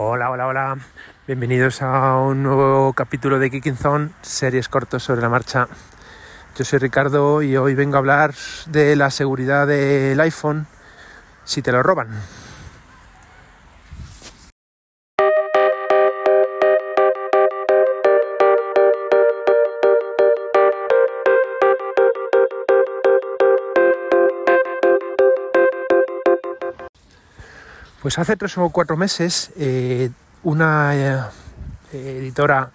Hola, hola, hola. Bienvenidos a un nuevo capítulo de Kicking Zone, series cortos sobre la marcha. Yo soy Ricardo y hoy vengo a hablar de la seguridad del iPhone si te lo roban. Pues hace tres o cuatro meses eh, una eh, editora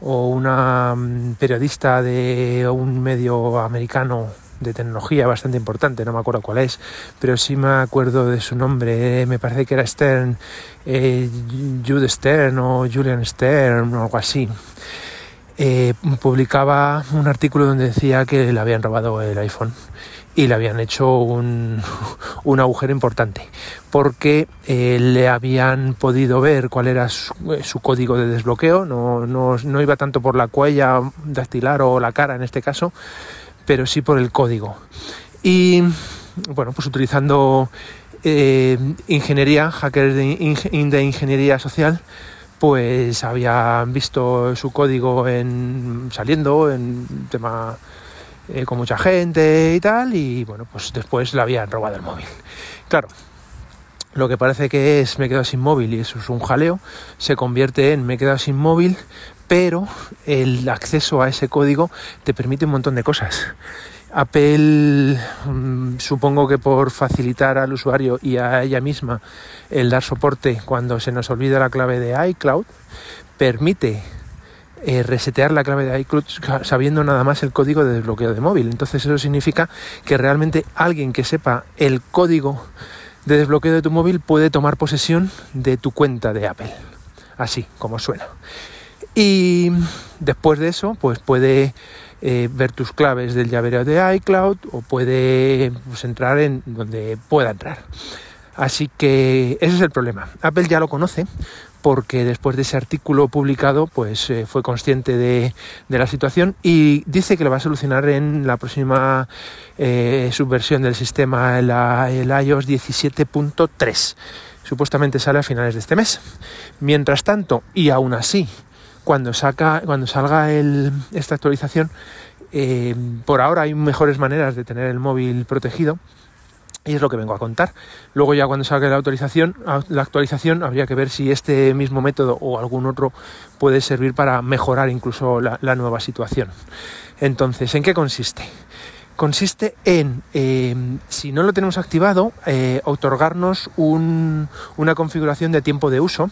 o una mm, periodista de un medio americano de tecnología bastante importante, no me acuerdo cuál es, pero sí me acuerdo de su nombre, eh, me parece que era Stern, Jude Stern o Julian Stern o algo así. publicaba un artículo donde decía que le habían robado el iPhone y le habían hecho un, un agujero importante porque eh, le habían podido ver cuál era su, eh, código de desbloqueo, no, no, no, iba tanto por la cuella dactilar o la cara en este caso, pero sí por el código. Y bueno, pues utilizando eh, ingeniería, hackers de, de ingeniería social, pues habían visto su código en, saliendo en tema eh, con mucha gente y tal, y bueno, pues después le habían robado el móvil. Claro, lo que parece que es me he quedado sin móvil y eso es un jaleo, se convierte en me he quedado sin móvil, pero el acceso a ese código te permite un montón de cosas. Apple, mm, supongo que por facilitar al usuario y a ella misma el dar soporte cuando se nos olvida la clave de iCloud, permite eh, resetear la clave de iCloud sabiendo nada más el código de desbloqueo de móvil. Entonces eso significa que realmente alguien que sepa el código de desbloqueo de tu móvil puede tomar posesión de tu cuenta de Apple. Así como suena. Y después de eso, pues puede eh, ver tus claves del llavero de iCloud o puede pues, entrar en donde pueda entrar. Así que ese es el problema. Apple ya lo conoce porque después de ese artículo publicado pues eh, fue consciente de, la situación y dice que lo va a solucionar en la próxima eh, subversión del sistema, el, el iOS 17.3. Supuestamente sale a finales de este mes. Mientras tanto, y aún así, cuando, saca, cuando salga esta actualización, eh, por ahora hay mejores maneras de tener el móvil protegido y es lo que vengo a contar. Luego ya cuando salga la autorización, la actualización, habría que ver si este mismo método o algún otro puede servir para mejorar incluso la, nueva situación. Entonces, ¿en qué consiste? Consiste en, eh, si no lo tenemos activado, eh, otorgarnos una configuración de tiempo de uso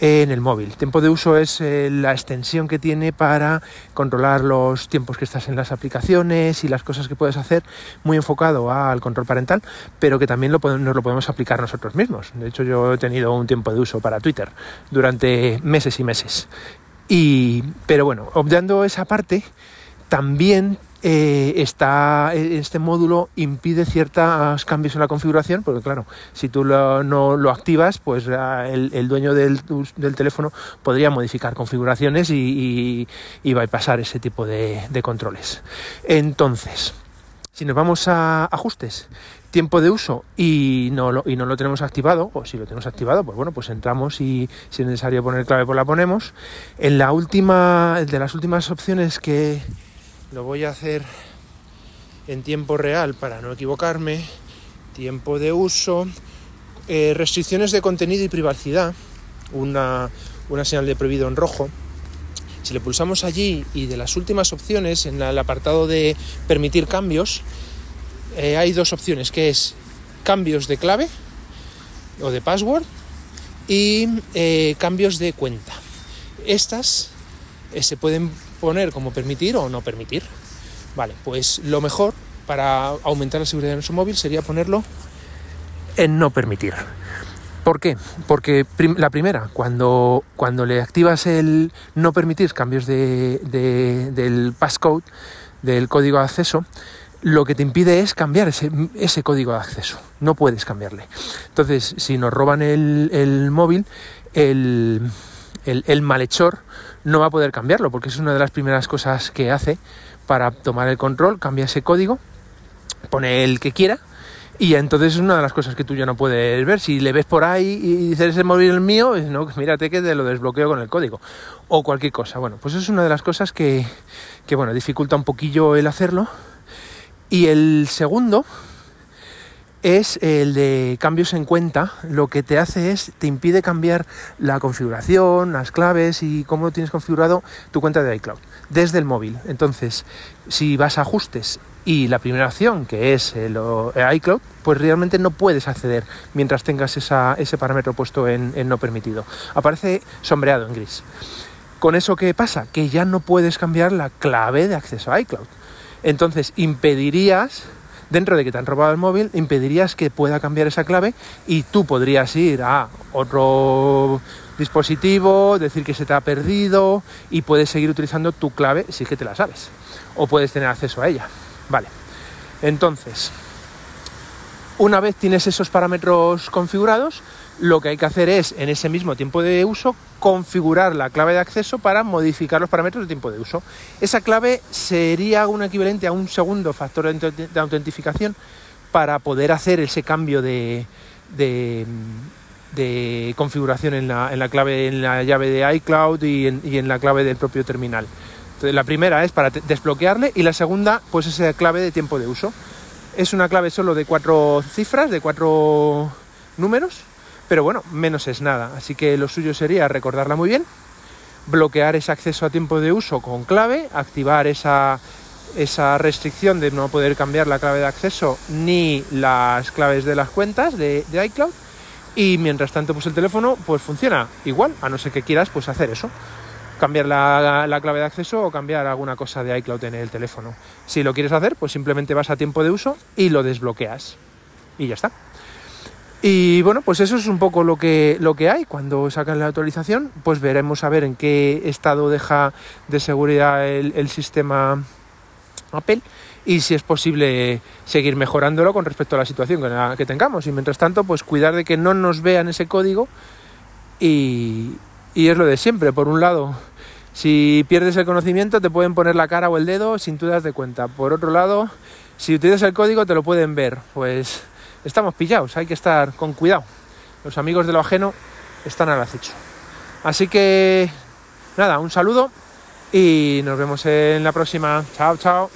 en el móvil. Tiempo de uso es eh, la extensión que tiene para controlar los tiempos que estás en las aplicaciones y las cosas que puedes hacer, muy enfocado al control parental, pero que también lo nos lo podemos aplicar nosotros mismos. De hecho, yo he tenido un tiempo de uso para Twitter durante meses y meses. Y, pero bueno, obviando esa parte, también eh, está este módulo impide ciertos cambios en la configuración porque claro si tú no lo activas pues el, dueño del, teléfono podría modificar configuraciones y, y, a pasar ese tipo de, controles entonces si nos vamos a ajustes tiempo de uso y no, lo, y no lo tenemos activado, o si lo tenemos activado, pues bueno, pues entramos y si es necesario poner clave, pues la ponemos. En la última, de las últimas opciones que, lo voy a hacer en tiempo real para no equivocarme, tiempo de uso, eh, restricciones de contenido y privacidad, una, señal de prohibido en rojo. Si le pulsamos allí y de las últimas opciones, en el apartado de permitir cambios, eh, hay dos opciones, que es cambios de clave o de password y eh, cambios de cuenta. Estas se pueden poner como permitir o no permitir. Vale, pues lo mejor para aumentar la seguridad de nuestro móvil sería ponerlo en no permitir. ¿Por qué? Porque la primera, cuando, cuando le activas el no permitir cambios de, del passcode, del código de acceso, lo que te impide es cambiar ese, ese, código de acceso. No puedes cambiarle. Entonces, si nos roban el, el móvil, el, el, malhechor no va a poder cambiarlo, porque es una de las primeras cosas que hace para tomar el control, cambia ese código, pone el que quiera Y entonces es una de las cosas que tú ya no puedes ver. Si le ves por ahí y dices ese móvil el mío, no, mírate que te lo desbloqueo con el código. O cualquier cosa. Bueno, pues es una de las cosas que, que bueno, dificulta un poquillo el hacerlo. Y el segundo es el de cambios en cuenta. Lo que te hace es, te impide cambiar la configuración, las claves y cómo tienes configurado tu cuenta de iCloud desde el móvil. Entonces, si vas a ajustes y la primera opción, que es el, iCloud, pues realmente no puedes acceder mientras tengas ese parámetro puesto en, en no permitido. Aparece sombreado en gris. ¿Con eso qué pasa? Que ya no puedes cambiar la clave de acceso a iCloud. Entonces impedirías, dentro de que te han robado el móvil, impedirías que pueda cambiar esa clave y tú podrías ir a otro dispositivo, decir que se te ha perdido y puedes seguir utilizando tu clave si es que te la sabes. O puedes tener acceso a ella. Vale. Entonces, una vez tienes esos parámetros configurados, lo que hay que hacer es, en ese mismo tiempo de uso, configurar la clave de acceso para modificar los parámetros de tiempo de uso. Esa clave sería un equivalente a un segundo factor de autentificación para poder hacer ese cambio de, configuración en la, clave, en la llave de iCloud y en, la clave del propio terminal la primera es para desbloquearle y la segunda pues es la clave de tiempo de uso. Es una clave solo de cuatro cifras, de cuatro números, pero bueno, menos es nada. Así que lo suyo sería recordarla muy bien, bloquear ese acceso a tiempo de uso con clave, activar esa, esa restricción de no poder cambiar la clave de acceso ni las claves de las cuentas de, iCloud y mientras tanto pues el teléfono pues funciona igual, a no ser que quieras pues hacer eso cambiar la, clave de acceso o cambiar alguna cosa de iCloud en el teléfono. Si lo quieres hacer, pues simplemente vas a tiempo de uso y lo desbloqueas. Y ya está. Y bueno, pues eso es un poco lo que, lo que hay. Cuando sacan la actualización, pues veremos a ver en qué estado deja de seguridad el, sistema Apple y si es posible seguir mejorándolo con respecto a la situación que, que tengamos. Y mientras tanto, pues cuidar de que no nos vean ese código y, y es lo de siempre. Por un lado, si pierdes el conocimiento te pueden poner la cara o el dedo sin tú das de cuenta. Por otro lado, si utilizas el código te lo pueden ver. Pues estamos pillados, hay que estar con cuidado. Los amigos de lo ajeno están al acecho. Así que nada, un saludo y nos vemos en la próxima. Chao, chao.